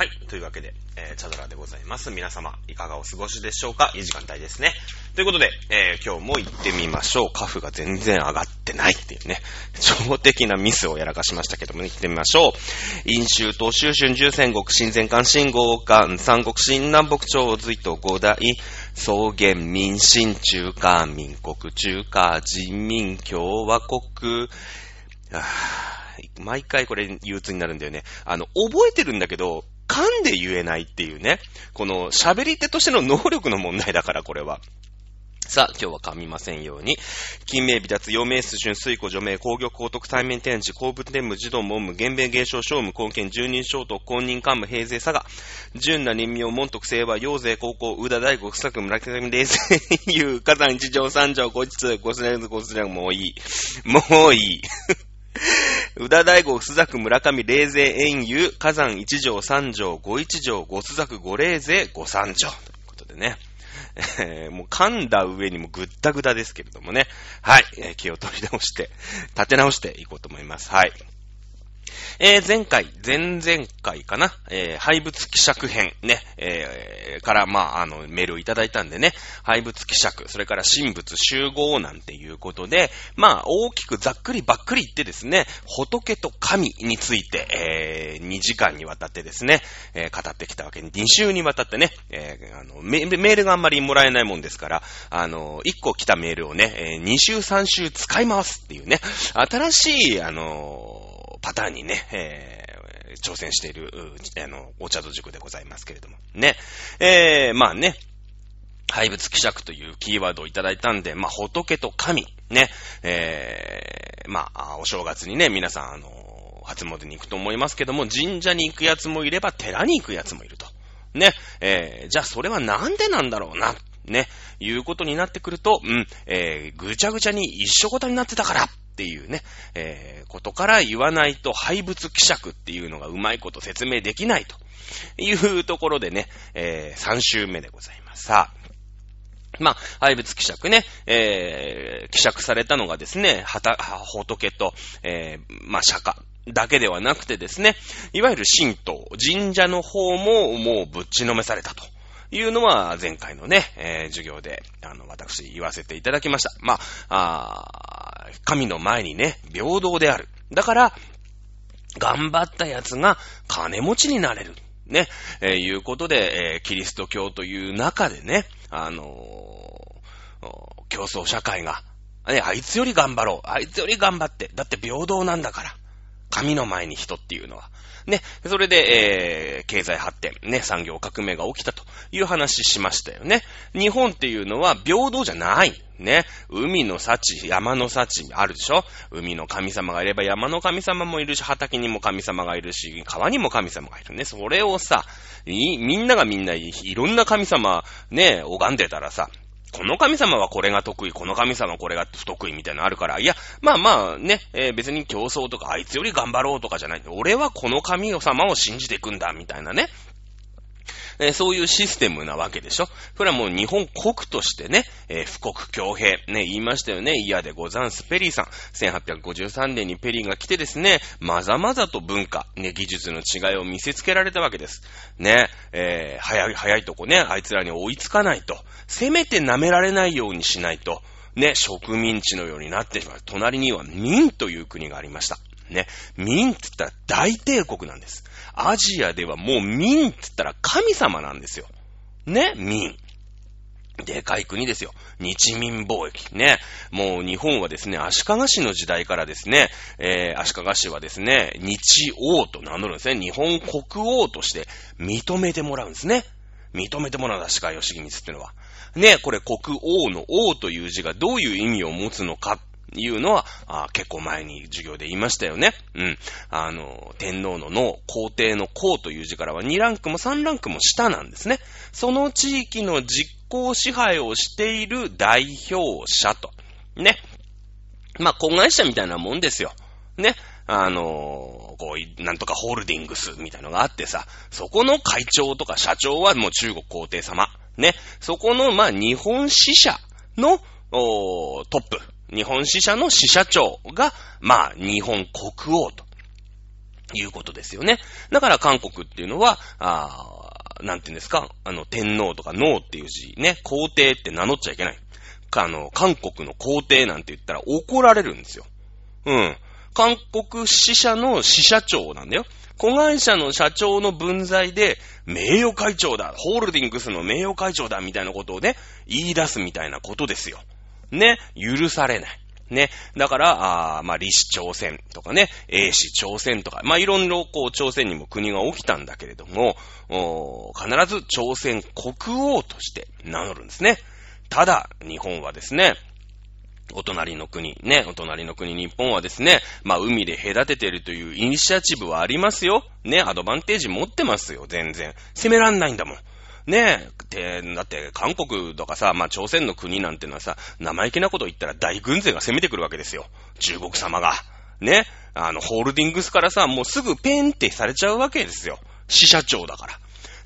はい。というわけで、えー、チャドラでございます。皆様、いかがお過ごしでしょうか？いい時間帯ですね。ということで、えー、今日も行ってみましょう。カフが全然上がってないっていうね、超的なミスをやらかしましたけども、行ってみましょう。飲州東州春秋戦国新前漢新豪漢三国新南北朝隋と五代草原民進中華民国中華人民共和国、毎回これ憂鬱になるんだよね。あの、覚えてるんだけど、噛んで言えないっていうね。この喋り手としての能力の問題だから、これは。さあ、今日は噛みませんように。金名美脱、陽明水春、水庫除名、工業高徳、対面展示、鉱物天武、児童文武、原米芸商、商務、貢献、住人小徳、公認幹部、平勢佐賀、純な任命、門徳、清和、陽勢、高校、宇田大国、作、村上、冷静、優、火山、一条、三条、五日、五スレンズ、五スレンもういい。もういい。宇田大吾、須作、村上、霊勢、遠遊、火山一条、三条、五一条、五須作、五霊勢、五三条。ということでね。えー、もう噛んだ上にもぐったぐたですけれどもね。はい。えー、気を取り直して、立て直していこうと思います。はい。えー、前回、前々回かな、えー、廃物希釈編ね、えー、から、まあ、あの、メールをいただいたんでね、廃物希釈、それから神仏集合なんていうことで、まあ、大きくざっくりばっくり言ってですね、仏と神について、えー、2時間にわたってですね、えー、語ってきたわけに、2週にわたってね、えー、あのメ、メールがあんまりもらえないもんですから、あの、1個来たメールをね、えー、2週3週使いますっていうね、新しい、あのパターンにね、えー、挑戦している、あの、お茶と塾でございますけれども。ね。えー、まあね、廃物希釈というキーワードをいただいたんで、まあ、仏と神、ね、えー、まあ、お正月にね、皆さん、あの、初詣に行くと思いますけども、神社に行くやつもいれば、寺に行くやつもいると。ね、えー、じゃあそれはなんでなんだろうな、ね、いうことになってくると、うん、えー、ぐちゃぐちゃに一緒ごとになってたから、っていうね、えー、ことから言わないと廃物希釈っていうのがうまいこと説明できないというところでね、えー、3週目でございます。さあ、まあ、廃物希釈ね、えー、希釈されたのがですね、はた、仏と、えー、まあ、釈迦。だけではなくてですね、いわゆる神道、神社の方ももうぶっちのめされたと。いうのは前回のね、えー、授業で、あの、私言わせていただきました。まあ、あ神の前にね、平等である。だから、頑張った奴が金持ちになれる。ね、えー、いうことで、えー、キリスト教という中でね、あの、競争社会が、ね、あいつより頑張ろう。あいつより頑張って。だって平等なんだから。神の前に人っていうのは。ね、それで、えー、経済発展、ね、産業革命が起きたという話しましたよね。日本っていうのは平等じゃない。ね。海の幸、山の幸あるでしょ？海の神様がいれば山の神様もいるし、畑にも神様がいるし、川にも神様がいるね。それをさ、みんながみんないろんな神様ね、拝んでたらさ、この神様はこれが得意、この神様はこれが不得意みたいなのあるから、いや、まあまあね、えー、別に競争とかあいつより頑張ろうとかじゃない。俺はこの神様を信じていくんだ、みたいなね。えそういうシステムなわけでしょ？それはもう日本国としてね、えー、富国強兵、ね、言いましたよね。嫌でござんす。ペリーさん。1853年にペリーが来てですね、まざまざと文化、ね、技術の違いを見せつけられたわけです。ね、えー、早い、早いとこね、あいつらに追いつかないと。せめて舐められないようにしないと。ね、植民地のようになってしまう。隣には民という国がありました。ね、民って言ったら大帝国なんです。アジアではもう民って言ったら神様なんですよ。ね、民。でかい国ですよ。日民貿易。ね。もう日本はですね、足利氏の時代からですね、えー、足利氏はですね、日王と名乗るんですね。日本国王として認めてもらうんですね。認めてもらうんだ、足利義光っていうのは。ね、これ国王の王という字がどういう意味を持つのかっいうのは、あ結構前に授業で言いましたよね。うん。あの、天皇の脳、皇帝の皇という字からは2ランクも3ランクも下なんですね。その地域の実行支配をしている代表者と。ね。まあ、子会社みたいなもんですよ。ね。あのこう、なんとかホールディングスみたいなのがあってさ、そこの会長とか社長はもう中国皇帝様。ね。そこの、まあ、日本支社の、トップ。日本支社の支社長が、まあ、日本国王ということですよね。だから韓国っていうのは、あなんて言うんですか、あの、天皇とか脳っていう字、ね、皇帝って名乗っちゃいけない。あの、韓国の皇帝なんて言ったら怒られるんですよ。うん。韓国支社の支社長なんだよ。子会社の社長の分際で、名誉会長だ、ホールディングスの名誉会長だ、みたいなことをね、言い出すみたいなことですよ。ね、許されない。ね。だから、あまあ、李氏朝鮮とかね、英氏朝鮮とか、まあ、いろいろこう、朝鮮にも国が起きたんだけれども、お必ず朝鮮国王として名乗るんですね。ただ、日本はですね、お隣の国、ね、お隣の国日本はですね、まあ海で隔ててるというイニシアチブはありますよ。ね、アドバンテージ持ってますよ、全然。攻めらんないんだもん。ねえ、で、だって韓国とかさ、まあ朝鮮の国なんてのはさ、生意気なこと言ったら大軍勢が攻めてくるわけですよ。中国様が。ね、あの、ホールディングスからさ、もうすぐペンってされちゃうわけですよ。支社長だから。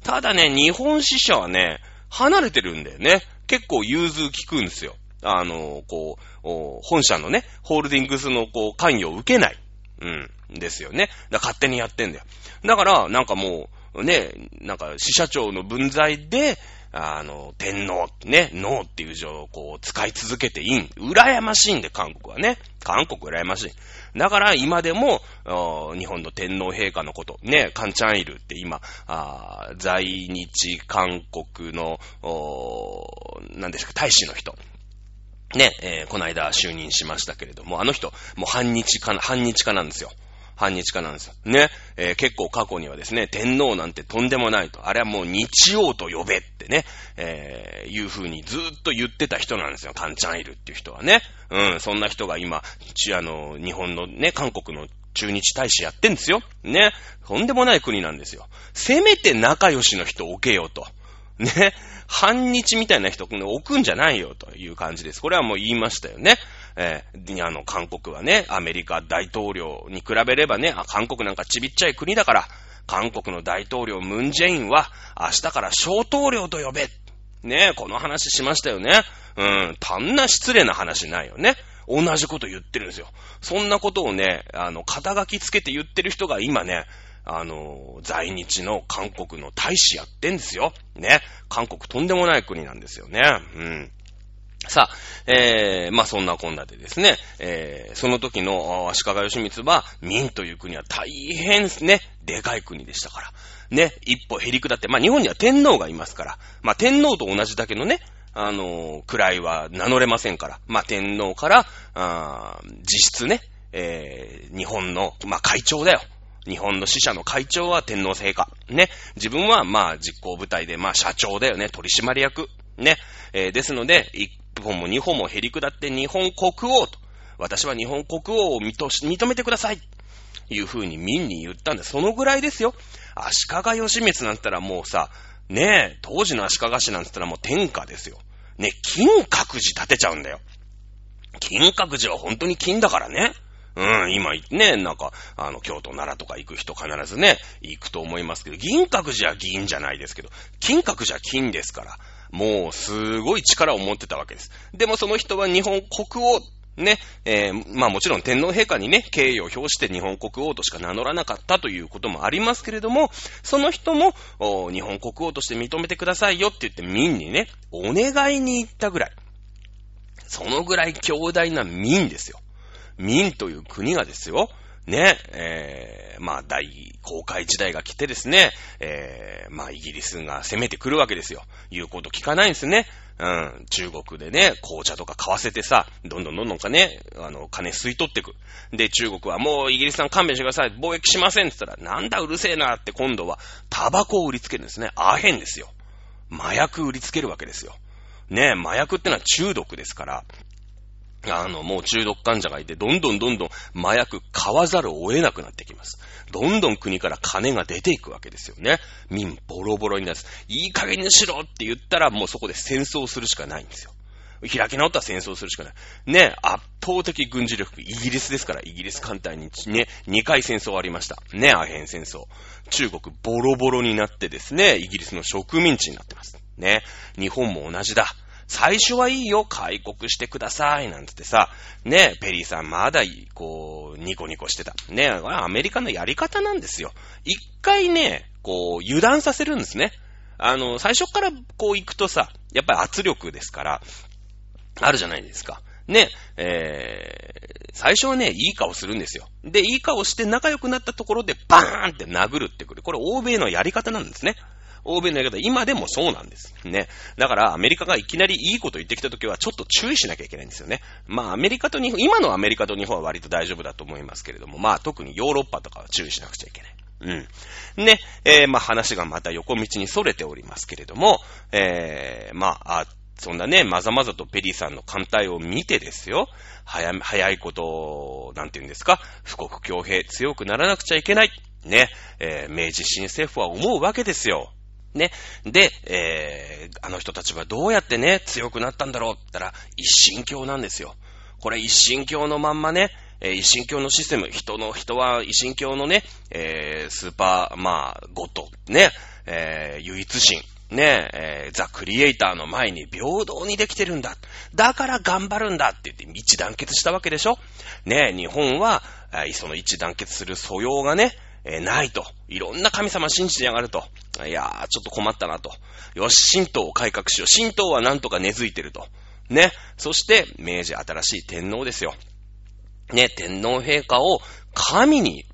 ただね、日本支社はね、離れてるんだよね。結構融通聞くんですよ。あの、こう、本社のね、ホールディングスのこう、関与を受けない。うん。ですよね。だ勝手にやってんだよ。だから、なんかもう、ね、なんか、支社長の分際で、あの、天皇、ね、脳っていう字をこう、使い続けていいん。羨ましいんで、韓国はね。韓国羨ましい。だから今でも、日本の天皇陛下のこと、ね、カンチャンイルって今、在日韓国の、何ですか、大使の人。ね、えー、この間就任しましたけれども、あの人、もう反日かな、反日かなんですよ。反日かなんですよ。ね。えー、結構過去にはですね、天皇なんてとんでもないと。あれはもう日王と呼べってね、えー、いう風にずーっと言ってた人なんですよ。カンチャンイルっていう人はね。うん、そんな人が今、ち、あの、日本のね、韓国の中日大使やってんですよ。ね。とんでもない国なんですよ。せめて仲良しの人置けよと。ね。半日みたいな人置くんじゃないよという感じです。これはもう言いましたよね。えー、あの、韓国はね、アメリカ大統領に比べればね、韓国なんかちびっちゃい国だから、韓国の大統領ムンジェインは明日から小統領と呼べ。ねこの話しましたよね。うん、単な失礼な話ないよね。同じこと言ってるんですよ。そんなことをね、あの、肩書きつけて言ってる人が今ね、あの、在日の韓国の大使やってんですよ。ね。韓国とんでもない国なんですよね。うん。さあ、えー、まあ、そんなこんなでですね、えー、その時の足利義満は、民という国は大変ですね、でかい国でしたから。ね、一歩減り下って、まあ、日本には天皇がいますから、まあ、天皇と同じだけのね、あのー、位は名乗れませんから、まあ、天皇から、あ実質ね、えー、日本の、まあ、会長だよ。日本の支社の会長は天皇陛下。ね。自分は、まあ、実行部隊で、まあ、社長だよね。取締役。ね。えー、ですので、一本も二本も減り下って日本国王と。私は日本国王を認めてください。いう風に民に言ったんで。そのぐらいですよ。足利義満なんて言ったらもうさ、ねえ、当時の足利氏なんて言ったらもう天下ですよ。ね、金閣寺建てちゃうんだよ。金閣寺は本当に金だからね。うん、今ね、なんか、あの、京都、奈良とか行く人必ずね、行くと思いますけど、銀閣寺は銀じゃないですけど、金閣寺は金ですから、もう、すごい力を持ってたわけです。でもその人は日本国王、ね、えー、まあもちろん天皇陛下にね、敬意を表して日本国王としか名乗らなかったということもありますけれども、その人も、日本国王として認めてくださいよって言って民にね、お願いに行ったぐらい。そのぐらい強大な民ですよ。民という国がですよ、ね、えー、まあ、大航海時代が来てですね、えー、まあ、イギリスが攻めてくるわけですよ。言うこと聞かないんですね。うん、中国でね、紅茶とか買わせてさ、どんどんどんどんかね、あの、金吸い取ってく。で、中国はもうイギリスさん勘弁してください。貿易しませんって言ったら、なんだうるせえなって今度は、タバコを売りつけるんですね。アヘンですよ。麻薬売りつけるわけですよ。ね、麻薬ってのは中毒ですから、あの、もう中毒患者がいて、どんどんどんどん麻薬買わざるを得なくなってきます。どんどん国から金が出ていくわけですよね。民ボロボロになる。いい加減にしろって言ったら、もうそこで戦争するしかないんですよ。開き直ったら戦争するしかない。ね、圧倒的軍事力、イギリスですから、イギリス艦隊にね、2回戦争ありました。ね、アヘン戦争。中国ボロボロになってですね、イギリスの植民地になってます。ね、日本も同じだ。最初はいいよ、開国してください、なんつってさ、ね、ペリーさんまだいい、こう、ニコニコしてた。ね、アメリカのやり方なんですよ。一回ね、こう、油断させるんですね。あの、最初からこう行くとさ、やっぱり圧力ですから、あるじゃないですか。ね、えー、最初はね、いい顔するんですよ。で、いい顔して仲良くなったところでバーンって殴るってくる。これ欧米のやり方なんですね。欧米のやり方、今でもそうなんです。ね。だから、アメリカがいきなりいいこと言ってきたときは、ちょっと注意しなきゃいけないんですよね。まあ、アメリカと日本、今のアメリカと日本は割と大丈夫だと思いますけれども、まあ、特にヨーロッパとかは注意しなくちゃいけない。うん。ね、えー、まあ話がまた横道に逸れておりますけれども、えー、まあ、あそんなね、まざまざとペリーさんの艦隊を見てですよ、早、早いこと、なんて言うんですか、富国強兵強くならなくちゃいけない。ね、えー、明治新政府は思うわけですよ。ね。で、えー、あの人たちはどうやってね、強くなったんだろうって言ったら、一神教なんですよ。これ一神教のまんまね、えー、一神教のシステム、人の、人は一神教のね、えー、スーパー、まあ、ゴッド、ね、えー、唯一神、ね、えー、ザ・クリエイターの前に平等にできてるんだ。だから頑張るんだって言って一致団結したわけでしょね、日本は、その一致団結する素養がね、えー、ないと。いろんな神様信じてやがると。いやー、ちょっと困ったなと。よし、神道を改革しよう。神道はなんとか根付いてると。ね。そして、明治新しい天皇ですよ。ね、天皇陛下を神に、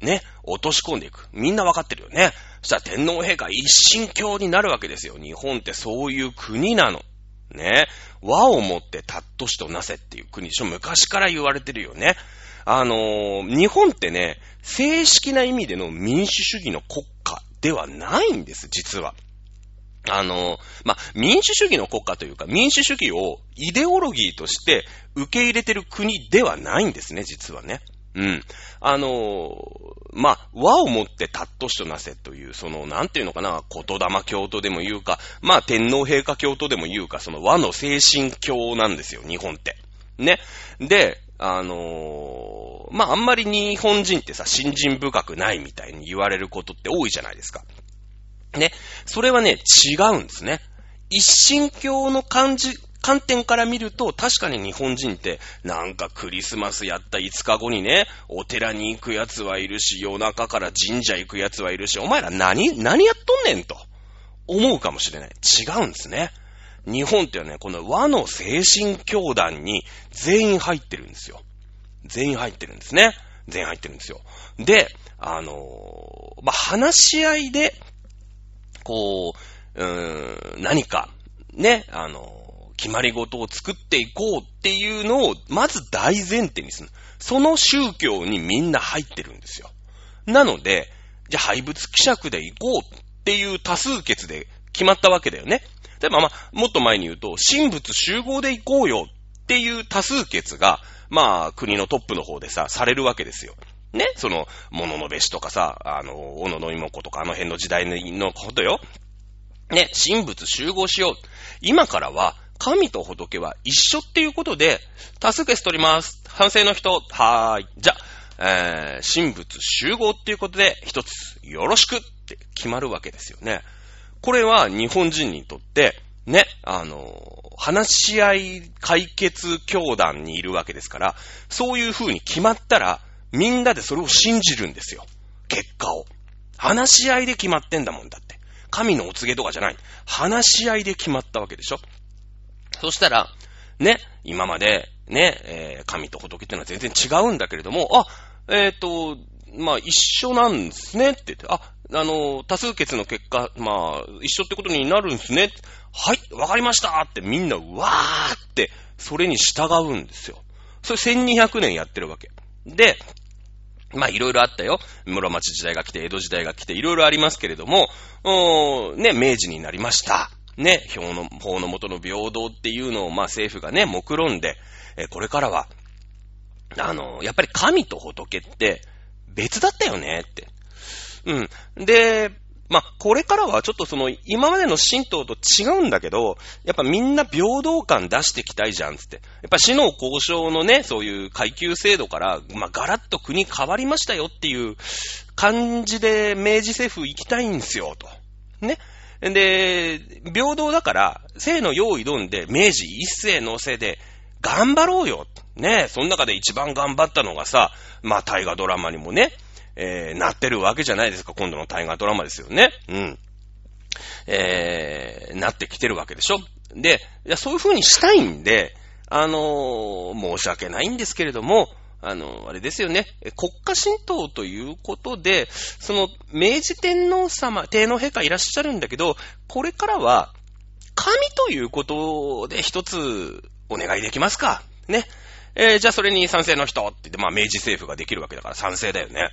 ね、落とし込んでいく。みんなわかってるよね。そしたら天皇陛下一神教になるわけですよ。日本ってそういう国なの。ね。和をもってたっとしとなせっていう国でしょ。昔から言われてるよね。あのー、日本ってね、正式な意味での民主主義の国家ではないんです、実は。あの、ま民主主義の国家というか、民主主義をイデオロギーとして受け入れてる国ではないんですね、実はね。うん。あのま和をもってたっとしとなせという、その、なんていうのかな、言霊教とでも言うか、まあ、天皇陛下教とでも言うか、その和の精神教なんですよ、日本って。ね。で、あのまあ、あんまり日本人ってさ、信心深くないみたいに言われることって多いじゃないですか。ね。それはね、違うんですね。一神教の感じ、観点から見ると、確かに日本人って、なんかクリスマスやった5日後にね、お寺に行く奴はいるし、夜中から神社行く奴はいるし、お前ら何、何やっとんねんと、思うかもしれない。違うんですね。日本ってね、この和の精神教団に全員入ってるんですよ。全員入ってるんですね。全員入ってるんですよ。で、あのー、まあ、話し合いで、こう、うーん、何か、ね、あのー、決まり事を作っていこうっていうのを、まず大前提にする。その宗教にみんな入ってるんですよ。なので、じゃあ廃仏希釈で行こうっていう多数決で決まったわけだよね。でもまあ、もっと前に言うと、神仏集合で行こうよっていう多数決が、まあ、国のトップの方でさ、されるわけですよ。ね？その、物ののべしとかさ、あの、小野の妹とかあの辺の時代のことよ。ね、神仏集合しよう。今からは、神と仏は一緒っていうことで、多数決取ります。反省の人、はーい。じゃ、えー、神仏集合っていうことで、一つ、よろしくって決まるわけですよね。これは日本人にとって、ね、あの、話し合い解決教団にいるわけですから、そういう風に決まったら、みんなでそれを信じるんですよ。結果を。話し合いで決まってんだもんだって。神のお告げとかじゃない。話し合いで決まったわけでしょ。そしたら、ね、今まで、ね、えー、神と仏っていうのは全然違うんだけれども、あ、えっ、ー、と、まあ、一緒なんですねって言って、あ、あの、多数決の結果、まあ、一緒ってことになるんですね。はい、わかりましたってみんな、わーって、それに従うんですよ。それ1200年やってるわけ。で、まあいろいろあったよ。室町時代が来て、江戸時代が来て、いろいろありますけれども、ね、明治になりました。ね、法の、法の元の平等っていうのを、まあ政府がね、目論んで、えこれからは、あの、やっぱり神と仏って別だったよねって。うん。で、まあ、これからはちょっとその、今までの神道と違うんだけど、やっぱみんな平等感出していきたいじゃん、つって。やっぱ死の交渉のね、そういう階級制度から、まあ、ガラッと国変わりましたよっていう感じで明治政府行きたいんですよ、と。ね。で、平等だから、生の用意どんで、明治一世のせいで、頑張ろうよ。ねその中で一番頑張ったのがさ、まあ、大河ドラマにもね、えー、なってるわけじゃないですか、今度の大河ドラマですよね。うん。えー、なってきてるわけでしょ。で、いやそういう風にしたいんで、あのー、申し訳ないんですけれども、あの、あれですよね。国家神道ということで、その、明治天皇様、天皇陛下いらっしゃるんだけど、これからは、神ということで一つお願いできますかね。えー、じゃあそれに賛成の人って言って、まあ明治政府ができるわけだから賛成だよね。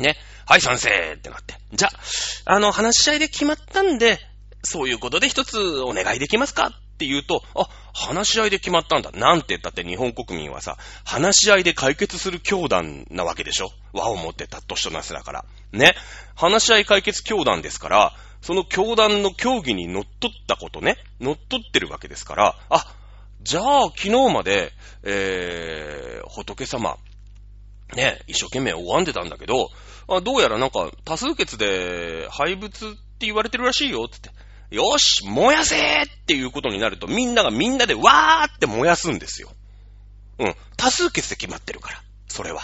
ね。はい、賛成ってなって。じゃあ、あの、話し合いで決まったんで、そういうことで一つお願いできますかって言うと、あ、話し合いで決まったんだ。なんて言ったって日本国民はさ、話し合いで解決する教団なわけでしょ和を持ってたとしとなすだから。ね。話し合い解決教団ですから、その教団の協議に乗っ取ったことね、乗っ取ってるわけですから、あ、じゃあ、昨日まで、えー、仏様、ね、一生懸命拝んでたんだけど、あどうやらなんか多数決で廃仏って言われてるらしいよ、つって。よし、燃やせっていうことになると、みんながみんなでわーって燃やすんですよ。うん。多数決で決まってるから。それは。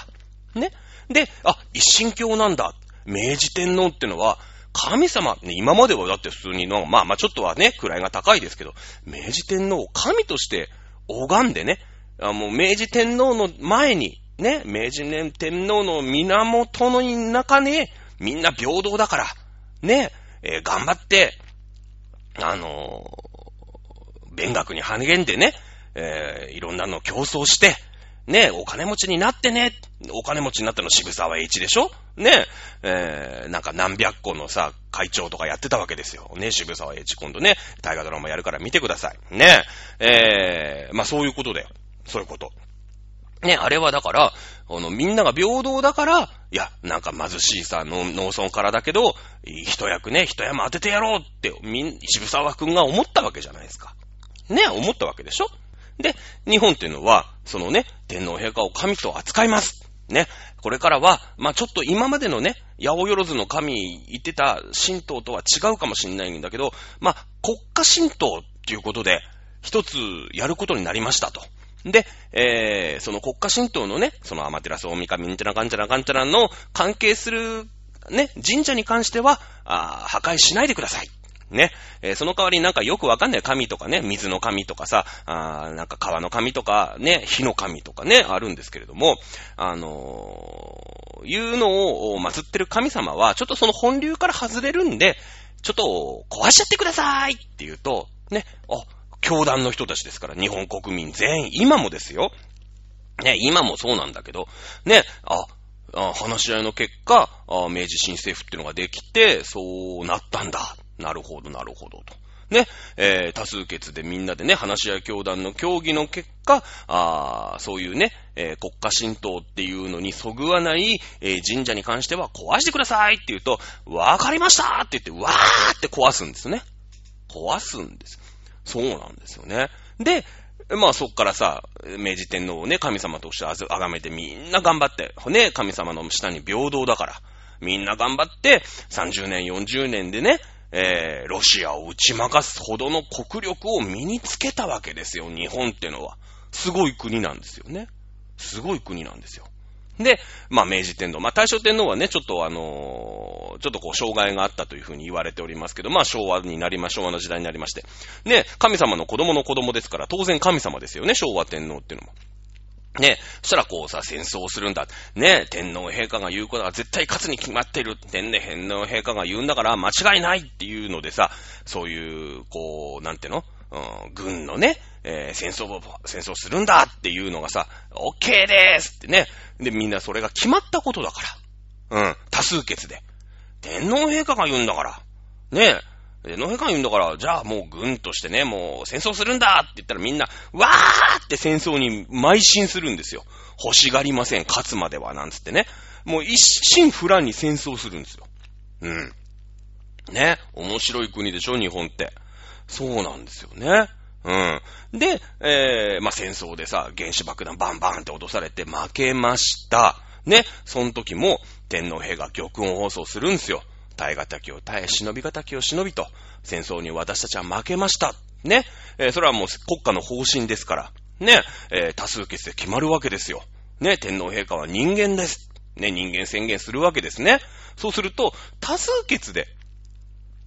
ね。で、あ、一神教なんだ。明治天皇ってのは、神様、ね、今まではだって普通にの、まあまあちょっとはね、位が高いですけど、明治天皇を神として拝んでね、あもう明治天皇の前に、ね、明治年天皇の源の中ね、みんな平等だから、ね、えー、頑張って、あのー、勉学に励んでね、えー、いろんなの競争して、ね、お金持ちになってね、お金持ちになったの渋沢栄一でしょ？ね、えー、なんか何百個のさ、会長とかやってたわけですよ。ね、渋沢栄一今度ね、大河ドラマやるから見てください。ね、えー、まあそういうことだよ。そういうこと。ね、あれはだから、あの、みんなが平等だから、いや、なんか貧しいさ、農村からだけど、一役ね、一山当ててやろうって、みん、渋沢くんが思ったわけじゃないですか。ね、思ったわけでしょ？で、日本っていうのは、そのね、天皇陛下を神と扱います。ね。これからは、まあ、ちょっと今までのね、八百万の神言ってた神道とは違うかもしれないんだけど、まあ、国家神道っていうことで、一つやることになりましたと。で、えー、その国家神道のね、そのアマテラス大神んちゃらかんちゃらかんちゃらの関係するね、神社に関しては、あ破壊しないでください。ね。えー、その代わりになんかよくわかんない神とかね、水の神とかさ、あなんか川の神とかね、火の神とかね、あるんですけれども、あのー、いうのを祀ってる神様は、ちょっとその本流から外れるんで、ちょっと壊しちゃってくださいって言うと、ね、あ、教団の人たちですから、日本国民全員、今もですよ。ね、今もそうなんだけど、ね、あ、あ話し合いの結果あ、明治新政府っていうのができて、そうなったんだ。なるほど、なるほどと。ね、えー、多数決でみんなでね、話し合い教団の協議の結果、あそういうね、えー、国家神道っていうのにそぐわない、えー、神社に関しては壊してくださいって言うと、わかりましたって言って、わーって壊すんですね。壊すんです。そうなんですよね。で、まあそっからさ、明治天皇をね、神様としてあがめてみんな頑張って、ね、神様の下に平等だから、みんな頑張って、30年、40年でね、えー、ロシアを打ち負かすほどの国力を身につけたわけですよ、日本ってのは。すごい国なんですよね。すごい国なんですよ。で、まあ、明治天皇。まあ、大正天皇はね、ちょっとあのー、ちょっとこう、障害があったというふうに言われておりますけど、まあ、昭和になりま、昭和の時代になりまして。ね、神様の子供の子供ですから、当然神様ですよね、昭和天皇っていうのも。ね、そしたらこうさ、戦争をするんだ。ね、天皇陛下が言うことは絶対勝つに決まってる。天皇陛下が言うんだから間違いないっていうのでさ、そういう、こう、なんていうのうん、軍のね、えー、戦争を、戦争するんだっていうのがさ、OK でーすってね。で、みんなそれが決まったことだから。うん、多数決で。天皇陛下が言うんだから。ねで、野平官言うんだから、じゃあもう軍としてね、もう戦争するんだって言ったらみんな、わーって戦争に邁進するんですよ。欲しがりません、勝つまでは、なんつってね。もう一心不乱に戦争するんですよ。うん。ね。面白い国でしょ、日本って。そうなんですよね。うん。で、えー、まあ、戦争でさ、原子爆弾バンバンって落とされて負けました。ね。その時も天皇陛下玉音放送するんですよ。耐え難を耐え、忍び難を忍びと、戦争に私たちは負けました。ね。えー、それはもう国家の方針ですから。ね。えー、多数決で決まるわけですよ。ね。天皇陛下は人間です。ね。人間宣言するわけですね。そうすると、多数決で、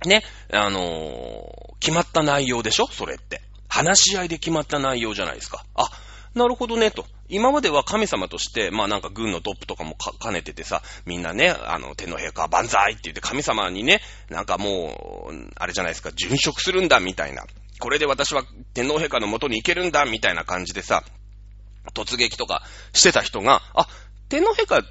ね。あのー、決まった内容でしょ？それって。話し合いで決まった内容じゃないですか。あ、なるほどね、と。今までは神様として、まあなんか軍のトップとかも兼ねててさ、みんなね、あの、天皇陛下万歳って言って神様にね、なんかもう、あれじゃないですか、殉職するんだ、みたいな。これで私は天皇陛下の元に行けるんだ、みたいな感じでさ、突撃とかしてた人が、あ、天皇陛下、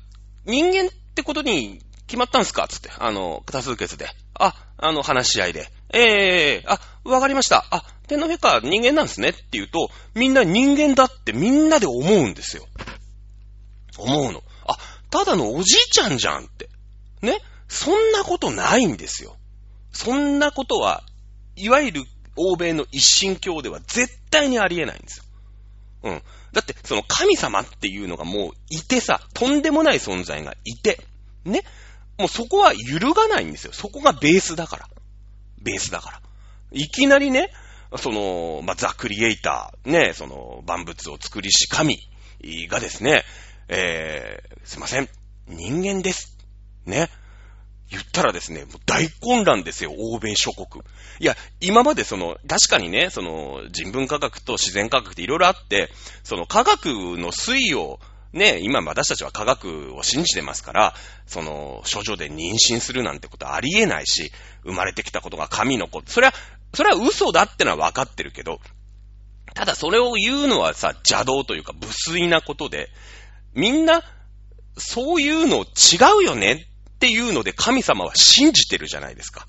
人間ってことに決まったんすか？つって、あの、多数決で。あ、あの、話し合いで。ええー、あ、わかりました。あ、天皇陛下人間なんですねって言うと、みんな人間だってみんなで思うんですよ。思うの。あ、ただのおじいちゃんじゃんって。ね？そんなことないんですよ。そんなことは、いわゆる欧米の一神教では絶対にありえないんですよ。うん。だって、その神様っていうのがもういてさ、とんでもない存在がいて、ね？もうそこは揺るがないんですよ。そこがベースだから。ベースだから。いきなりね、その、まあ、ザ・クリエイター、ね、その、万物を作りし神がですね、えー、すいません、人間です。ね。言ったらですね、もう大混乱ですよ、欧米諸国。いや、今までその、確かにね、その、人文科学と自然科学っていろいろあって、その科学の推移をね、今私たちは科学を信じてますから、その、処女で妊娠するなんてことありえないし、生まれてきたことが神の子。それは、それは嘘だってのは分かってるけど、ただそれを言うのはさ、邪道というか無粋なことで、みんな、そういうの違うよねっていうので神様は信じてるじゃないですか。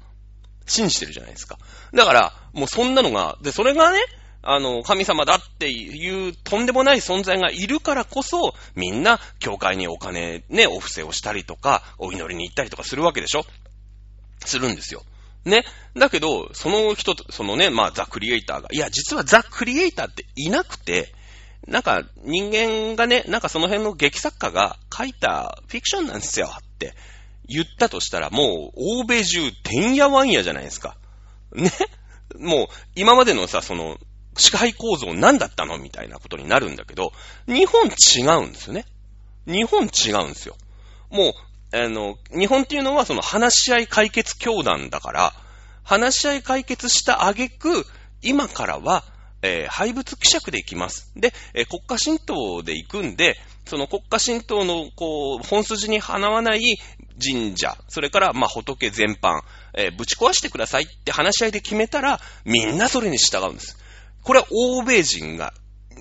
信じてるじゃないですか。だから、もうそんなのが、で、それがね、あの、神様だっていうとんでもない存在がいるからこそ、みんな教会にお金、ね、お布施をしたりとか、お祈りに行ったりとかするわけでしょ？するんですよ。ね？だけど、その人、そのね、まあ、ザ・クリエイターが、いや、実はザ・クリエイターっていなくて、なんか人間がね、なんかその辺の劇作家が書いたフィクションなんですよって言ったとしたら、もう欧米中、てんやわんやじゃないですか。ね？もう、今までのさ、その、視界構造何だったのみたいなことになるんだけど、日本違うんですよね。日本違うんですよ。もう、あの、日本っていうのはその話し合い解決教団だから、話し合い解決した挙句、今からは、えー、廃仏希釈で行きます。で、えー、国家神道で行くんで、その国家神道の、こう、本筋にかなわない神社、それから、まあ、仏全般、えー、ぶち壊してくださいって話し合いで決めたら、みんなそれに従うんです。これは欧米人が、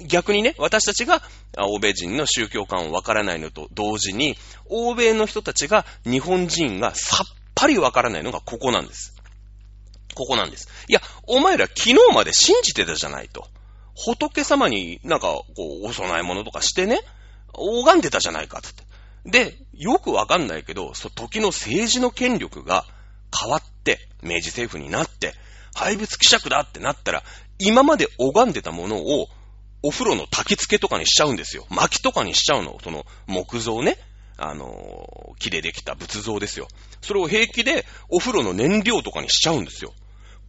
逆にね、私たちが欧米人の宗教観をわからないのと同時に、欧米の人たちが日本人がさっぱりわからないのがここなんです。ここなんです。いや、お前ら昨日まで信じてたじゃないと。仏様になんか、こう、お供え物とかしてね、拝んでたじゃないか、つって。で、よくわかんないけど、その時の政治の権力が変わって、明治政府になって、廃仏希釈だってなったら、今まで拝んでたものを、お風呂の焚き付けとかにしちゃうんですよ。薪とかにしちゃうの。その、木造ね。あの、木でできた仏像ですよ。それを平気でお風呂の燃料とかにしちゃうんですよ。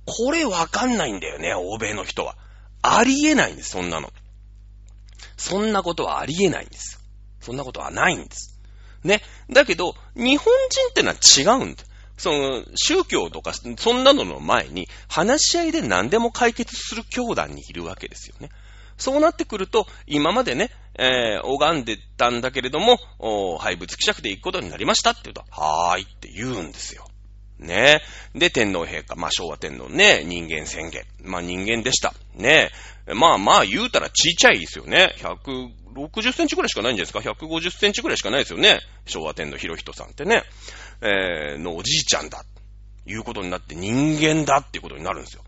これわかんないんだよね、欧米の人は。ありえないんです、そんなの。そんなことはありえないんですそんなことはないんです。ね。だけど、日本人ってのは違うんだ。その、宗教とか、そんなのの前に、話し合いで何でも解決する教団にいるわけですよね。そうなってくると、今までね、えー、拝んでたんだけれども、廃仏希釈で行くことになりましたって言うと、はーいって言うんですよ。ねで、天皇陛下、まあ、昭和天皇ね、人間宣言。まあ、人間でした。ねまあまあ、言うたらちっちゃいですよね。160センチくらいしかないんじゃないですか ?150 センチくらいしかないですよね。昭和天皇広人さんってね。えー、のおじいちゃんだ。いうことになって人間だっていうことになるんですよ。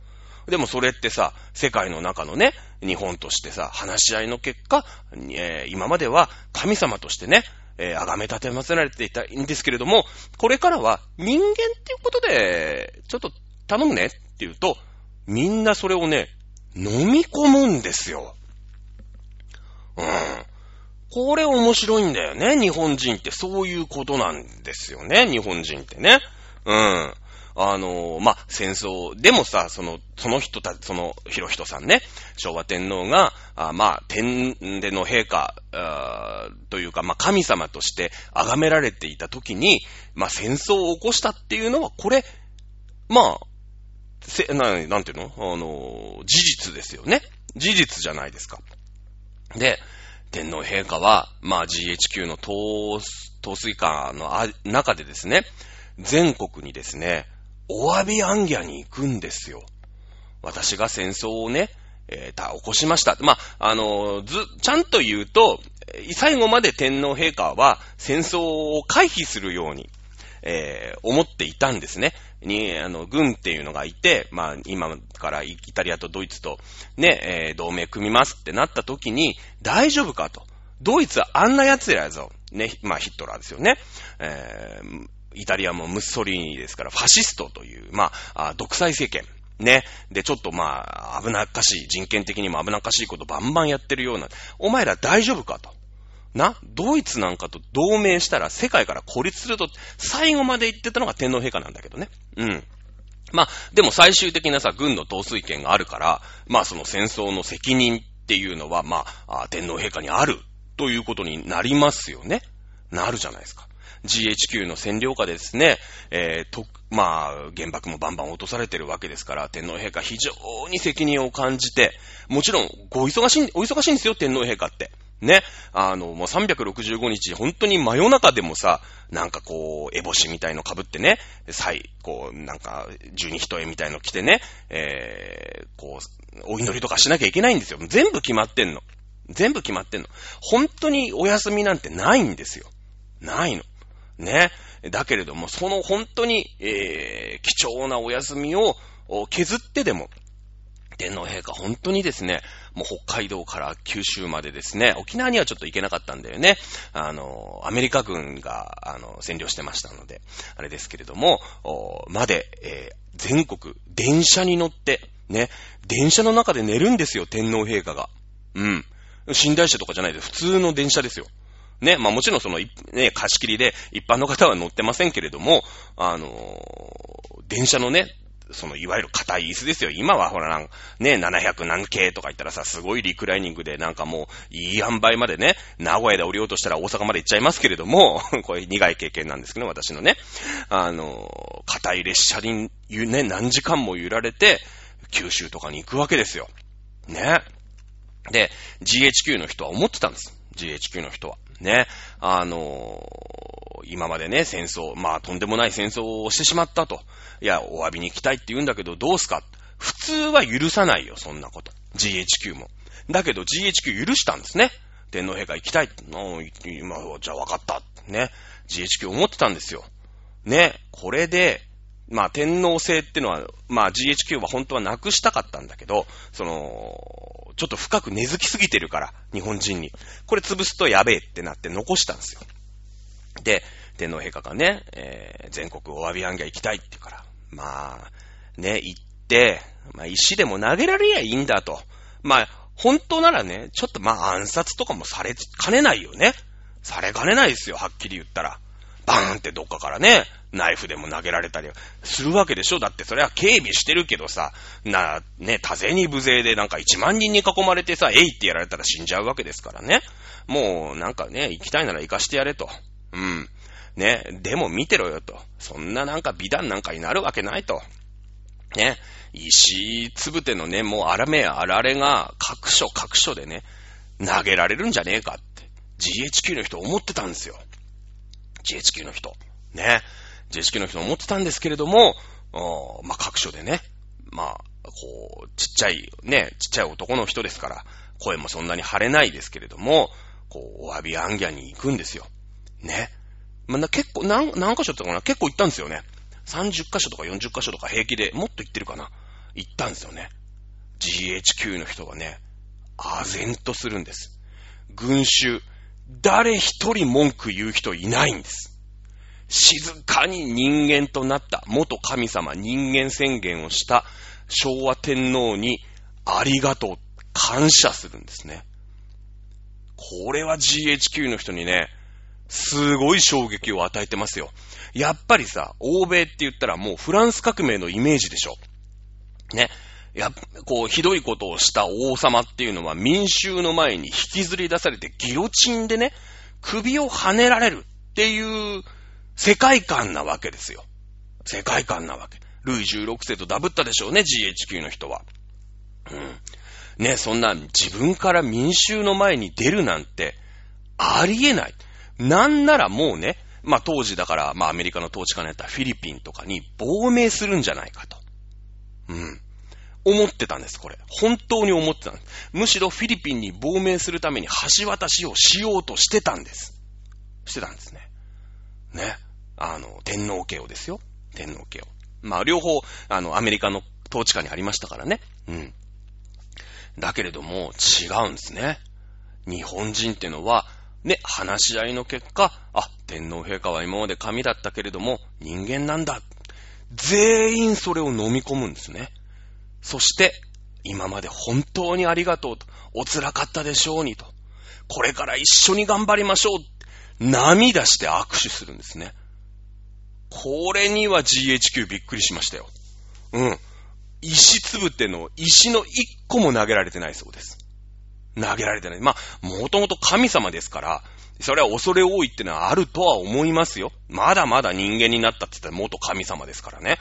でもそれってさ、世界の中のね、日本としてさ、話し合いの結果、えー、今までは神様としてね、えー、崇め立てまつられていたんですけれども、これからは人間っていうことで、ちょっと頼むねって言うと、みんなそれをね、飲み込むんですよ。うん。これ面白いんだよね。日本人ってそういうことなんですよね。日本人ってね。うん。あのーまあ、戦争、でもさ、その、その人たち、その、ひろひとさんね、昭和天皇が、あまあ、天での陛下、というか、まあ、神様として崇められていた時に、まあ、戦争を起こしたっていうのは、これ、まあ、せ、な、なんていうの？あの事実ですよね。事実じゃないですか。で、天皇陛下は、まあ GHQ の統統水下の中でですね、全国にですね、お詫び行脚に行くんですよ。私が戦争をね、えーた起こしました。まあ、あのず、ちゃんと言うと、最後まで天皇陛下は戦争を回避するように、えー思っていたんですね。に、あの、軍っていうのがいて、まあ、今からイタリアとドイツとね、えー同盟組みますってなった時に、大丈夫かと。ドイツはあんな奴らやぞ。ね、まあ、ヒットラーですよね。えーイタリアもムッソリーニですから、ファシストという、まあ、独裁政権。ね。で、ちょっとまあ、危なっかしい、人権的にも危なっかしいことバンバンやってるような、お前ら大丈夫かと。な、ドイツなんかと同盟したら世界から孤立すると、最後まで言ってたのが天皇陛下なんだけどね。うん。まあ、でも最終的なさ、軍の統帥権があるから、まあその戦争の責任っていうのは、まあ、天皇陛下にあるということになりますよね。なるじゃないですか。GHQ の占領下でですね、えーと、まあ、原爆もバンバン落とされてるわけですから、天皇陛下非常に責任を感じて、もちろん、ご忙しい、お忙しいんですよ、天皇陛下って。ね。あの、もう365日、本当に真夜中でもさ、なんかこう、エボシみたいの被ってね、最、こう、なんか、十二人絵みたいの着てね、えー、こう、お祈りとかしなきゃいけないんですよ。全部決まってんの。全部決まってんの。本当にお休みなんてないんですよ。ないの。ね。だけれども、その本当に、えー、貴重なお休みを削ってでも、天皇陛下本当にですね、もう北海道から九州までですね、沖縄にはちょっと行けなかったんだよね。あの、アメリカ軍が、あの、占領してましたので、あれですけれども、まで、えー全国、電車に乗って、ね、電車の中で寝るんですよ、天皇陛下が。うん。寝台車とかじゃないで、普通の電車ですよ。ね、まあもちろんその、ね、貸し切りで一般の方は乗ってませんけれども、あのー電車のね、その、いわゆる硬い椅子ですよ。今はほらなん、ね、700何系とか言ったらさ、すごいリクライニングでなんかもう、いい塩梅までね、名古屋で降りようとしたら大阪まで行っちゃいますけれども、これ苦い経験なんですけど、私のね。あの、硬い列車に、ね、何時間も揺られて、九州とかに行くわけですよ。ね。で、GHQ の人は思ってたんです。GHQ の人は。ね。あの今までね、戦争、まあとんでもない戦争をしてしまったと。いや、お詫びに行きたいって言うんだけど、どうすか？普通は許さないよ、そんなこと。GHQ も。だけど GHQ 許したんですね。天皇陛下行きたい。うん今、じゃあ分かった。ね。GHQ 思ってたんですよ。ね。これで、まあ天皇制ってのは、まあ GHQ は本当はなくしたかったんだけど、その、ちょっと深く根付きすぎてるから、日本人に。これ潰すとやべえってなって残したんですよ。で、天皇陛下がね、えー全国お詫び行脚行きたいって言うから、まあ、ね、行って、まあ石でも投げられりゃいいんだと。まあ、本当ならね、ちょっとまあ暗殺とかもされかねないよね。されかねないですよ、はっきり言ったら。バーンってどっかからね、ナイフでも投げられたりするわけでしょだってそれは警備してるけどさ、な、ね、多勢に無勢でなんか1万人に囲まれてさ、えいってやられたら死んじゃうわけですからね。もうなんかね、行きたいなら行かしてやれと。うん。ね、でも見てろよと。そんななんか美談なんかになるわけないと。ね、石つぶてのね、もうあらめあられが各所各所でね、投げられるんじゃねえかって。GHQ の人思ってたんですよ。GHQ の人。ね。GHQ の人思ってたんですけれども、まあ、各所でね、まあ、こう、ちっちゃい、ね、ちっちゃい男の人ですから、声もそんなに張れないですけれども、こう、お詫びあんぎゃに行くんですよ。ね。まあ、な結構、何、何箇所ってかな？結構行ったんですよね。30箇所とか40箇所とか平気で、もっと行ってるかな？行ったんですよね。GHQ の人がね、唖然とするんです。群衆、誰一人文句言う人いないんです。静かに人間となった元神様人間宣言をした昭和天皇にありがとう、感謝するんですね。これは GHQ の人にね、すごい衝撃を与えてますよ。やっぱりさ、欧米って言ったらもうフランス革命のイメージでしょ。ね。や、こう、ひどいことをした王様っていうのは民衆の前に引きずり出されてギロチンでね、首を跳ねられるっていう世界観なわけですよ。世界観なわけ。ルイ16世とダブったでしょうね、GHQ の人は。うん。ね、そんな自分から民衆の前に出るなんて、ありえない。なんならもうね、まあ当時だから、まあアメリカの統治下にあったフィリピンとかに亡命するんじゃないかと。うん。思ってたんです、これ。本当に思ってたんです。むしろフィリピンに亡命するために橋渡しをしようとしてたんです。してたんですね。ね。あの、天皇家をですよ。天皇家を。まあ両方、あの、アメリカの統治下にありましたからね。うん。だけれども、違うんですね。日本人ってのは、ね、話し合いの結果、あ、天皇陛下は今まで神だったけれども、人間なんだ。全員それを飲み込むんですね。そして、今まで本当にありがとうと、お辛かったでしょうにと、これから一緒に頑張りましょう涙して握手するんですね。これには GHQ びっくりしましたよ。うん。石つぶての石の一個も投げられてないそうです。投げられてない。まあ、もともと神様ですから、それは恐れ多いってのはあるとは思いますよ。まだまだ人間になったって言ったら元神様ですからね。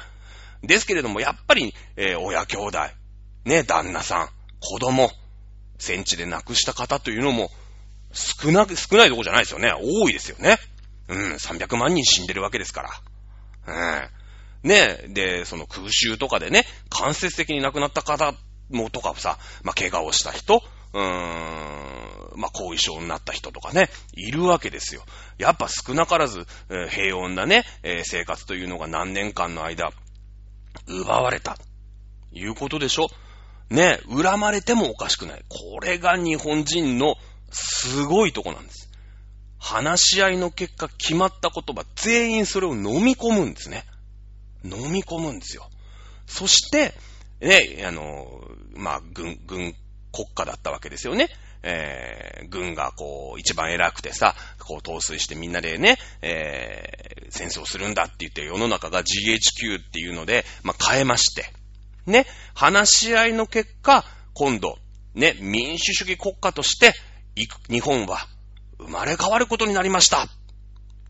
ですけれども、やっぱり、えー、親兄弟、ね、旦那さん、子供、戦地で亡くした方というのも、少なく、少ないとこじゃないですよね。多いですよね。うん、300万人死んでるわけですから。うん。ね、で、その空襲とかでね、間接的に亡くなった方もとかさ、まあ、怪我をした人、うーん、まあ、後遺症になった人とかね、いるわけですよ。やっぱ少なからず、平穏なね、え、生活というのが何年間の間、奪われた。いうことでしょ？ね、恨まれてもおかしくない。これが日本人のすごいとこなんです。話し合いの結果決まった言葉、全員それを飲み込むんですね。飲み込むんですよ。そして、ね、あの、まあ、軍、軍国家だったわけですよね。えー、軍がこう、一番偉くてさ、こう、統帥してみんなでね、えー、戦争するんだって言って世の中が GHQ っていうので、まあ、変えまして、ね、話し合いの結果、今度、ね、民主主義国家として、日本は生まれ変わることになりました。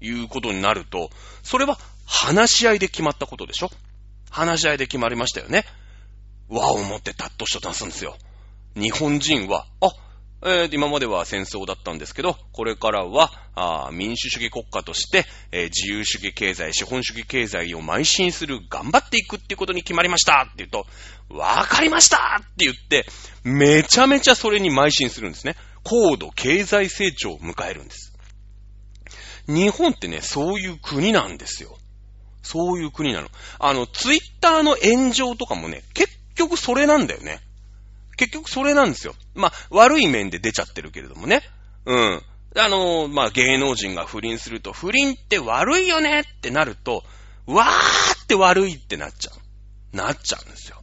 いうことになると、それは話し合いで決まったことでしょ？話し合いで決まりましたよね。和をもってたっとしと出すんですよ。日本人は、あ、えー、今までは戦争だったんですけど、これからは、あ民主主義国家として、えー、自由主義経済、資本主義経済を邁進する、頑張っていくっていうことに決まりましたって言うと、わかりましたって言って、めちゃめちゃそれに邁進するんですね。高度経済成長を迎えるんです。日本ってね、そういう国なんですよ。そういう国なの。あの、ツイッターの炎上とかもね、結局それなんだよね。結局それなんですよ。まあ、悪い面で出ちゃってるけれどもね。うん。あの、まあ、芸能人が不倫すると、不倫って悪いよねってなると、わーって悪いってなっちゃう。なっちゃうんですよ。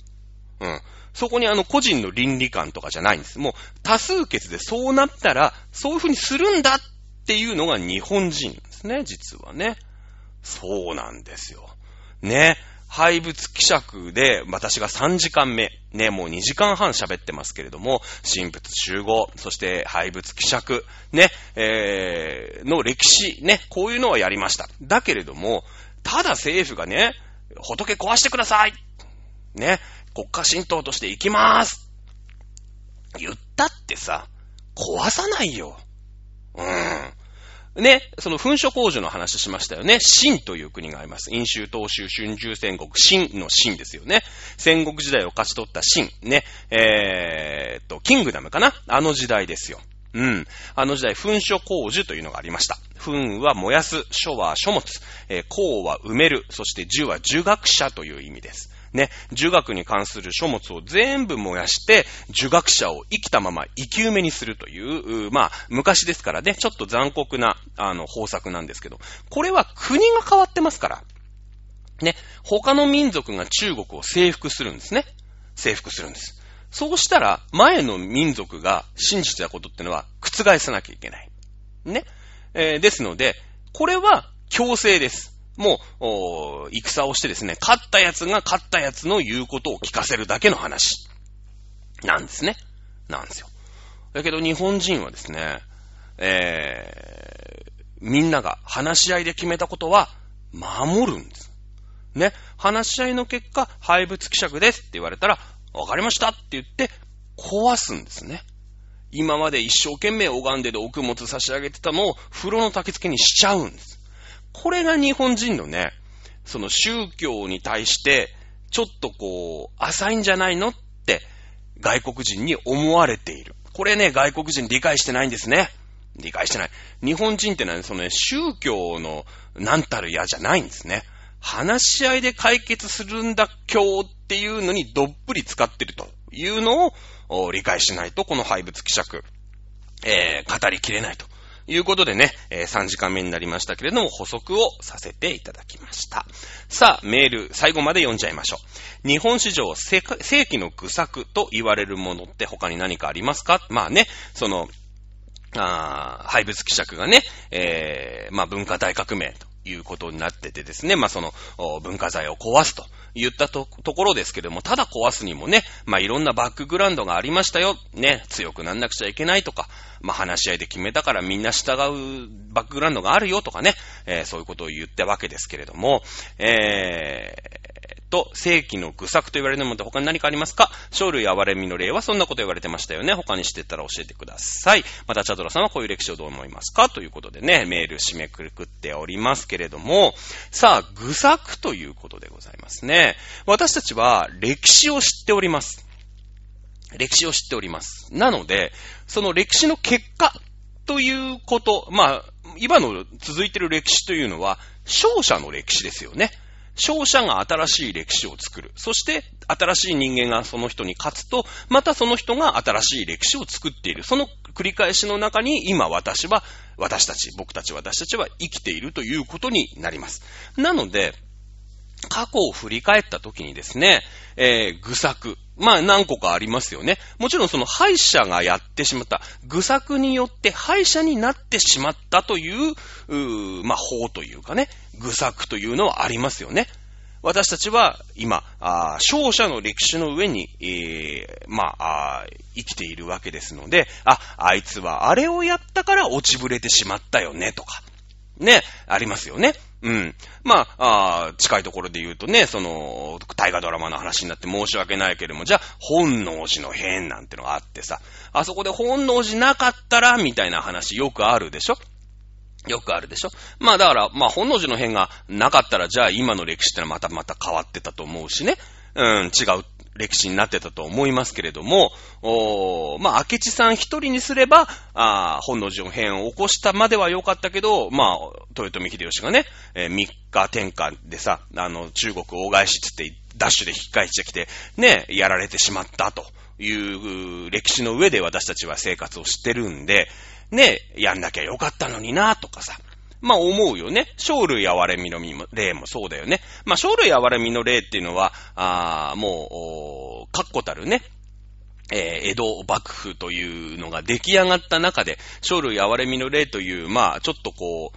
うん。そこにあの個人の倫理観とかじゃないんです。もう多数決でそうなったら、そういう風にするんだっていうのが日本人ですね、実はね。そうなんですよ。ね。廃物希釈で、私が3時間目、ね、もう2時間半喋ってますけれども、神仏集合、そして廃物希釈、ね、えー、の歴史、ね、こういうのはやりました。だけれども、ただ政府がね、仏壊してくださいね、国家神道として行きまーす言ったってさ、壊さないよ。うん。ね、その噴書工事の話しましたよね。秦という国があります。陰州、東州、春秋戦国、秦の秦ですよね。戦国時代を勝ち取った秦。ね、えー、っと、キングダムかなあの時代ですよ。うん。あの時代、噴書工事というのがありました。噴は燃やす、書は書物、えー、は埋める、そして樹は儒学者という意味です。ね、儒学に関する書物を全部燃やして、儒学者を生きたまま生き埋めにするという、まあ、昔ですからね、ちょっと残酷な、あの、方策なんですけど、これは国が変わってますから、ね、他の民族が中国を征服するんですね。征服するんです。そうしたら、前の民族が信じてたことってのは覆さなきゃいけない。ね。えー、ですので、これは強制です。もう、戦をしてですね、勝った奴が勝った奴の言うことを聞かせるだけの話。なんですね。なんですよ。だけど日本人はですね、えー、みんなが話し合いで決めたことは守るんです。ね。話し合いの結果、廃物希釈ですって言われたら、わかりましたって言って壊すんですね。今まで一生懸命拝んでで奥物差し上げてたのを風呂の焚き付けにしちゃうんです。これが日本人のね、その宗教に対して、ちょっとこう、浅いんじゃないのって、外国人に思われている。これね、外国人理解してないんですね。理解してない。日本人ってのはね、そのね、宗教のなんたるやじゃないんですね。話し合いで解決するんだ今日っていうのにどっぷり使ってるというのを理解しないと、この廃物希釈、えー、語りきれないということでね、えー、3時間目になりましたけれども、補足をさせていただきました。さあ、メール、最後まで読んじゃいましょう。日本史上世紀の愚策と言われるものって他に何かありますか？まあね、その、あ廃物希釈がね、えー、まあ文化大革命ということになっててですね、まあその文化財を壊すと言ったとところですけども、ただ壊すにもね、まあいろんなバックグラウンドがありましたよ。ね、強くなんなくちゃいけないとか、まあ話し合いで決めたからみんな従うバックグラウンドがあるよとかね、えー、そういうことを言ったわけですけれども、えー、と、正規の愚策と言われるものって他に何かありますか？生類憐れみの例はそんなこと言われてましたよね。他にしてたら教えてください。また、チャドラさんはこういう歴史をどう思いますか？ということでね、メール締めくくっておりますけれども、さあ、愚策ということでございますね。私たちは歴史を知っております。歴史を知っております。なので、その歴史の結果ということ、まあ、今の続いている歴史というのは、勝者の歴史ですよね。勝者が新しい歴史を作る。そして、新しい人間がその人に勝つと、またその人が新しい歴史を作っている。その繰り返しの中に、今私は、私たち、僕たち、私たちは生きているということになります。なので、過去を振り返った時にですね、えー、愚策。まあ何個かありますよね。もちろんその敗者がやってしまった、愚策によって敗者になってしまったという、うまあ法というかね、愚策というのはありますよね。私たちは今、あ勝者の歴史の上に、えー、まあ生きているわけですので、あ、あいつはあれをやったから落ちぶれてしまったよね、とか。ね、ありますよね。うん。まあ、あ近いところで言うとね、その、大河ドラマの話になって申し訳ないけれども、じゃあ、本能寺の変なんてのがあってさ、あそこで本能寺なかったら、みたいな話よくあるでしょ？よくあるでしょ？まあだから、まあ本能寺の変がなかったら、じゃあ今の歴史ってのはまたまた変わってたと思うしね。うん、違う歴史になってたと思いますけれども、おまあ、明智さん一人にすれば、あ本能寺の変を起こしたまでは良かったけど、まあ、豊臣秀吉がね、えー、3日天下でさ、あの、中国大返しつって、ダッシュで引き返してきて、ね、やられてしまったという歴史の上で私たちは生活をしてるんで、ね、やんなきゃよかったのにな、とかさ。まあ思うよね。生類憐れみの例もそうだよね。まあ生類憐れみの例っていうのは、ああもう、確固たるね、えー、江戸幕府というのが出来上がった中で、生類憐れみの例という、まあちょっとこ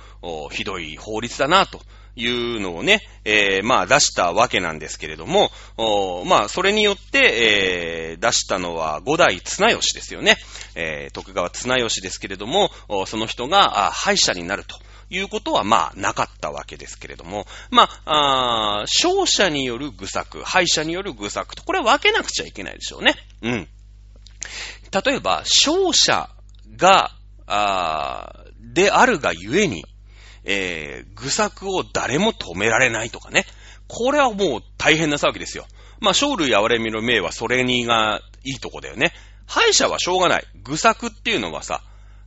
う、ひどい法律だなと。いうのをね、えー、まあ出したわけなんですけれども、まあそれによって、えー、出したのは五代綱吉ですよね。え、徳川綱吉ですけれども、その人が敗者になると。いうことは、まあ、なかったわけですけれども、まあ、あ勝者による愚策、敗者による愚策と、これは分けなくちゃいけないでしょうね。うん。例えば、勝者が、あであるがゆえに、えー、愚策を誰も止められないとかね。これはもう大変な騒ぎですよ。まあ、勝類憐れみの命はそれにがいいとこだよね。敗者はしょうがない。愚策っていうのはさ、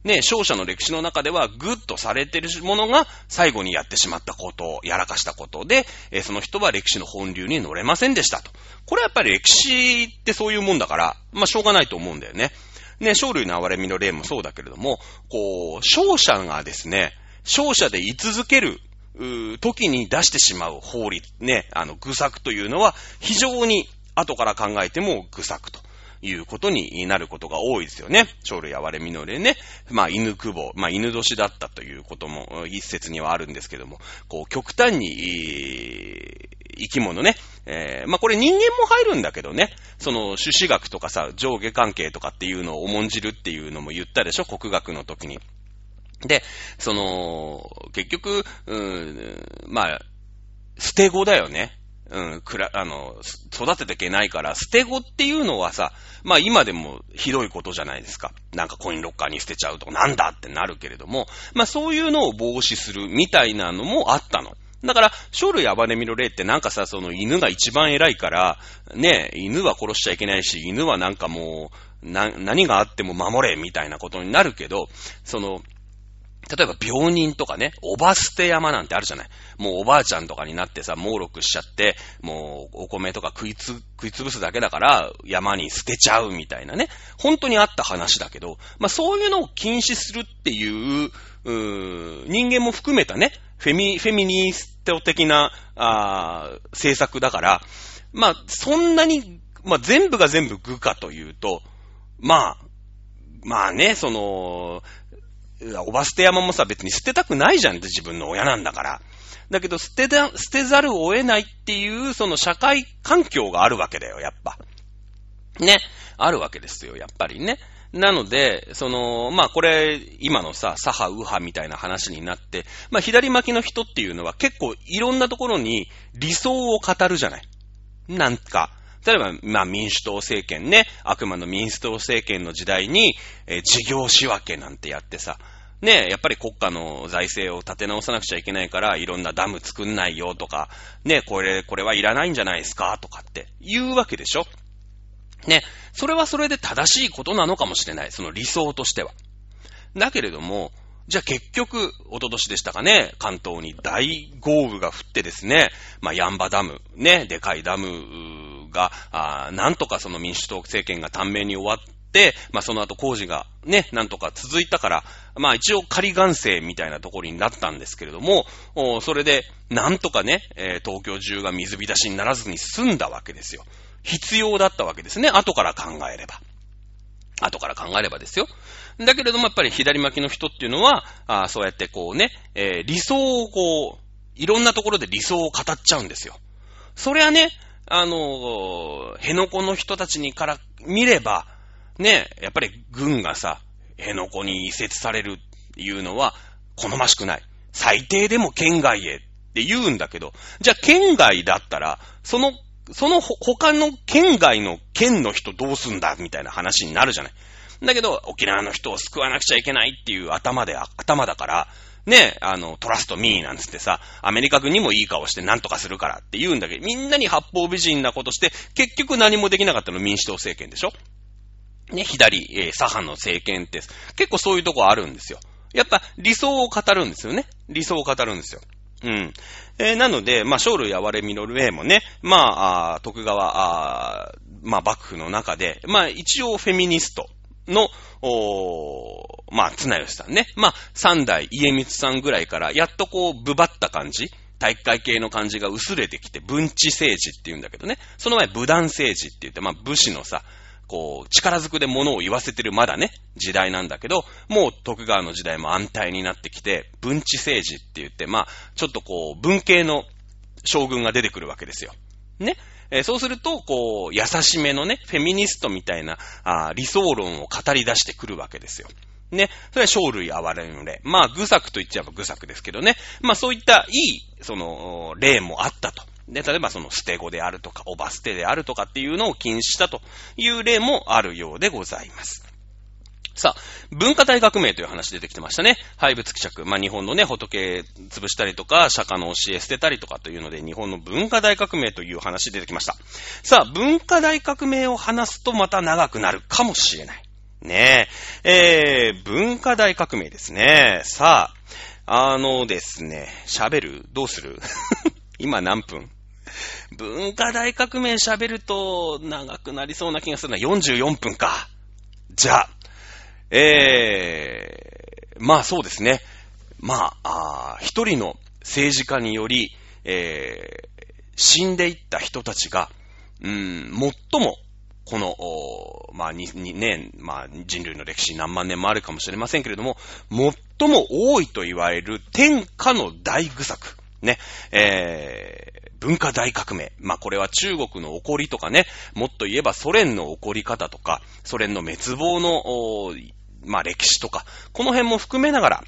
ね、勝者の歴史の中ではグッとされてるものが最後にやってしまったことを、やらかしたことで、えー、その人は歴史の本流に乗れませんでしたと。これはやっぱり歴史ってそういうもんだから、まあしょうがないと思うんだよね。ね、勝類の憐れみの例もそうだけれども、こう、勝者がですね、勝者で居続ける、時に出してしまう法律、ね、あの、愚策というのは非常に後から考えても愚策ということになることが多いですよね。鳥類哀れみの例ね。まあ、犬久保、まあ、犬年だったということも一説にはあるんですけども、こう、極端に、生き物ね。えー、まあ、これ人間も入るんだけどね。その、種子学とかさ、上下関係とかっていうのを重んじるっていうのも言ったでしょ？国学の時に。で、その、結局、うーん、まあ、捨て子だよね。うん、くら、あの、育てていけないから、捨て子っていうのはさ、まあ今でもひどいことじゃないですか。なんかコインロッカーに捨てちゃうとか、なんだってなるけれども、まあそういうのを防止するみたいなのもあったの。だから、生類暴れみの例ってなんかさ、その犬が一番偉いから、ね、犬は殺しちゃいけないし、犬はなんかもう、な、何があっても守れみたいなことになるけど、その、例えば病人とかね、おば捨て山なんてあるじゃない。もうおばあちゃんとかになってさ、猛録しちゃって、もうお米とか食いつ、食いつぶすだけだから山に捨てちゃうみたいなね。本当にあった話だけど、まあそういうのを禁止するっていう、う人間も含めたね、フェミ、フェミニスト的な、あ政策だから、まあそんなに、まあ全部が全部具かというと、まあ、まあね、その、おば捨て山もさ、別に捨てたくないじゃんって自分の親なんだから。だけど、捨てだ、捨てざるを得ないっていう、その社会環境があるわけだよ、やっぱ。ね。あるわけですよ、やっぱりね。なので、その、まあこれ、今のさ、左派、右派みたいな話になって、まあ左巻きの人っていうのは結構いろんなところに理想を語るじゃない。なんか、例えば、まあ民主党政権ね、悪魔の民主党政権の時代に、えー、事業仕分けなんてやってさ、ね、やっぱり国家の財政を立て直さなくちゃいけないから、いろんなダム作んないよとか、ね、これ、これはいらないんじゃないですかとかって言うわけでしょね、それはそれで正しいことなのかもしれない。その理想としては。だけれども、じゃあ結局、おととしでしたかね、関東に大豪雨が降ってですね、まあ、ヤンバダム、ね、でかいダムが、あなんとかその民主党政権が短命に終わって、まあ、その後工事がね、なんとか続いたから、まあ、一応仮願性みたいなところになったんですけれども、それで、なんとかね、えー、東京中が水浸しにならずに済んだわけですよ。必要だったわけですね。後から考えれば。後から考えればですよ。だけれども、やっぱり左巻きの人っていうのは、あそうやってこうね、えー、理想をこう、いろんなところで理想を語っちゃうんですよ。それはね、あの、辺野古の人たちにから見れば、ね、やっぱり軍がさ、辺野古に移設されるっていうのは好ましくない。最低でも県外へって言うんだけど、じゃあ県外だったら、その、その他の県外の県の人どうすんだみたいな話になるじゃない。だけど、沖縄の人を救わなくちゃいけないっていう頭で、頭だから、ね、あの、トラストミーなんつってさ、アメリカ軍にもいい顔して何とかするからって言うんだけど、みんなに八方美人なことして、結局何もできなかったの民主党政権でしょ？ね、左、え、左派の政権って、結構そういうとこあるんですよ。やっぱ理想を語るんですよね。理想を語るんですよ。うん。えー、なので、まあ、生類哀れみの例もね、まあ、あ徳川、あまあ、幕府の中で、まあ、一応フェミニストの、おまあ、綱吉さんね。まあ、三代家光さんぐらいから、やっとこう、ぶばった感じ体育会系の感じが薄れてきて、文治政治って言うんだけどね。その前、武断政治って言って、まあ、武士のさ、こう、力ずくで物を言わせてるまだね、時代なんだけど、もう徳川の時代も安泰になってきて、文治政治って言って、まあ、ちょっとこう、文系の将軍が出てくるわけですよ。ね。えー、そうすると、こう、優しめのね、フェミニストみたいな、あ理想論を語り出してくるわけですよ。ね。それは生類哀れの例。まあ、愚策と言っちゃえば愚策ですけどね。まあ、そういったいい、その、例もあったと。で、例えばその捨て子であるとか、おば捨てであるとかっていうのを禁止したという例もあるようでございます。さあ、文化大革命という話出てきてましたね。廃物希釈。まあ、日本のね、仏潰したりとか、釈迦の教え捨てたりとかというので、日本の文化大革命という話出てきました。さあ、文化大革命を話すとまた長くなるかもしれない。ねえ。えー、文化大革命ですね。さあ、あのですね、喋る？どうする？今何分？文化大革命喋ると長くなりそうな気がするのは44分か。じゃあ、えー、まあそうですね。まあ、あ一人の政治家により、えー、死んでいった人たちが、うん、最もこの、まあ、に、にね、まあ、人類の歴史何万年もあるかもしれませんけれども、最も多いと言われる天下の大愚作。ね、えー、文化大革命。まあ、これは中国の起こりとかね、もっと言えばソ連の起こり方とか、ソ連の滅亡の、まあ、歴史とか、この辺も含めながら、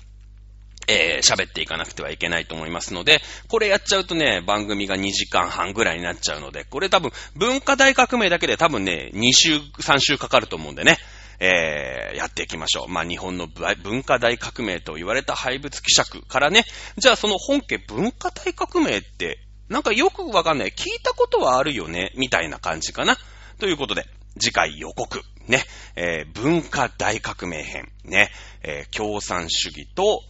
えー、喋っていかなくてはいけないと思いますので、これやっちゃうとね、番組が2時間半ぐらいになっちゃうので、これ多分、文化大革命だけで多分ね、2週、3週かかると思うんでね、えー、やっていきましょう。まあ、日本の文化大革命と言われた廃物希釈からね、じゃあその本家文化大革命って、なんかよくわかんない。聞いたことはあるよね、みたいな感じかな。ということで、次回予告。ね、えー、文化大革命編。ね、えー、共産主義と、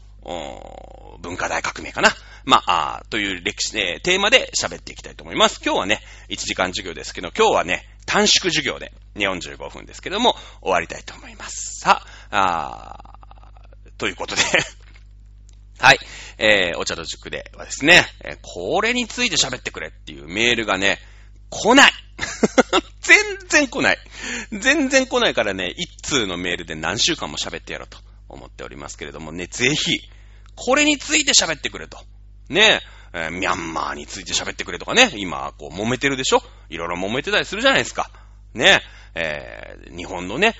文化大革命かな。まあ、あという歴史、ね、テーマで喋っていきたいと思います。今日はね、1時間授業ですけど、今日はね、短縮授業で、45分ですけども、終わりたいと思います。さあ、あということで はい。えー、お茶の塾ではですね、これについて喋ってくれっていうメールがね、来ない 全然来ない全然来ないからね、一通のメールで何週間も喋ってやろうと思っておりますけれどもね、ぜひ、これについて喋ってくれと。ねえ、ー、ミャンマーについて喋ってくれとかね、今、こう、揉めてるでしょ？いろいろ揉めてたりするじゃないですか。ねえ、ー、日本のね、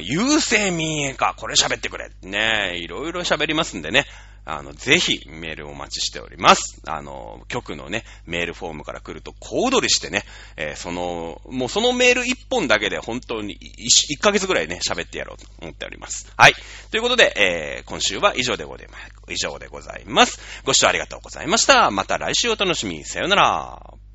優勢民営化、これ喋ってくれ。ねいろいろ喋りますんでね。あの、ぜひメールをお待ちしております。あの、局のね、メールフォームから来ると小躍りしてね、えー、その、もうそのメール一本だけで本当に 1, 1ヶ月ぐらいね、喋ってやろうと思っております。はい。ということで、えー、今週は以上でございます。以上でございます。ご視聴ありがとうございました。また来週お楽しみに。さよなら。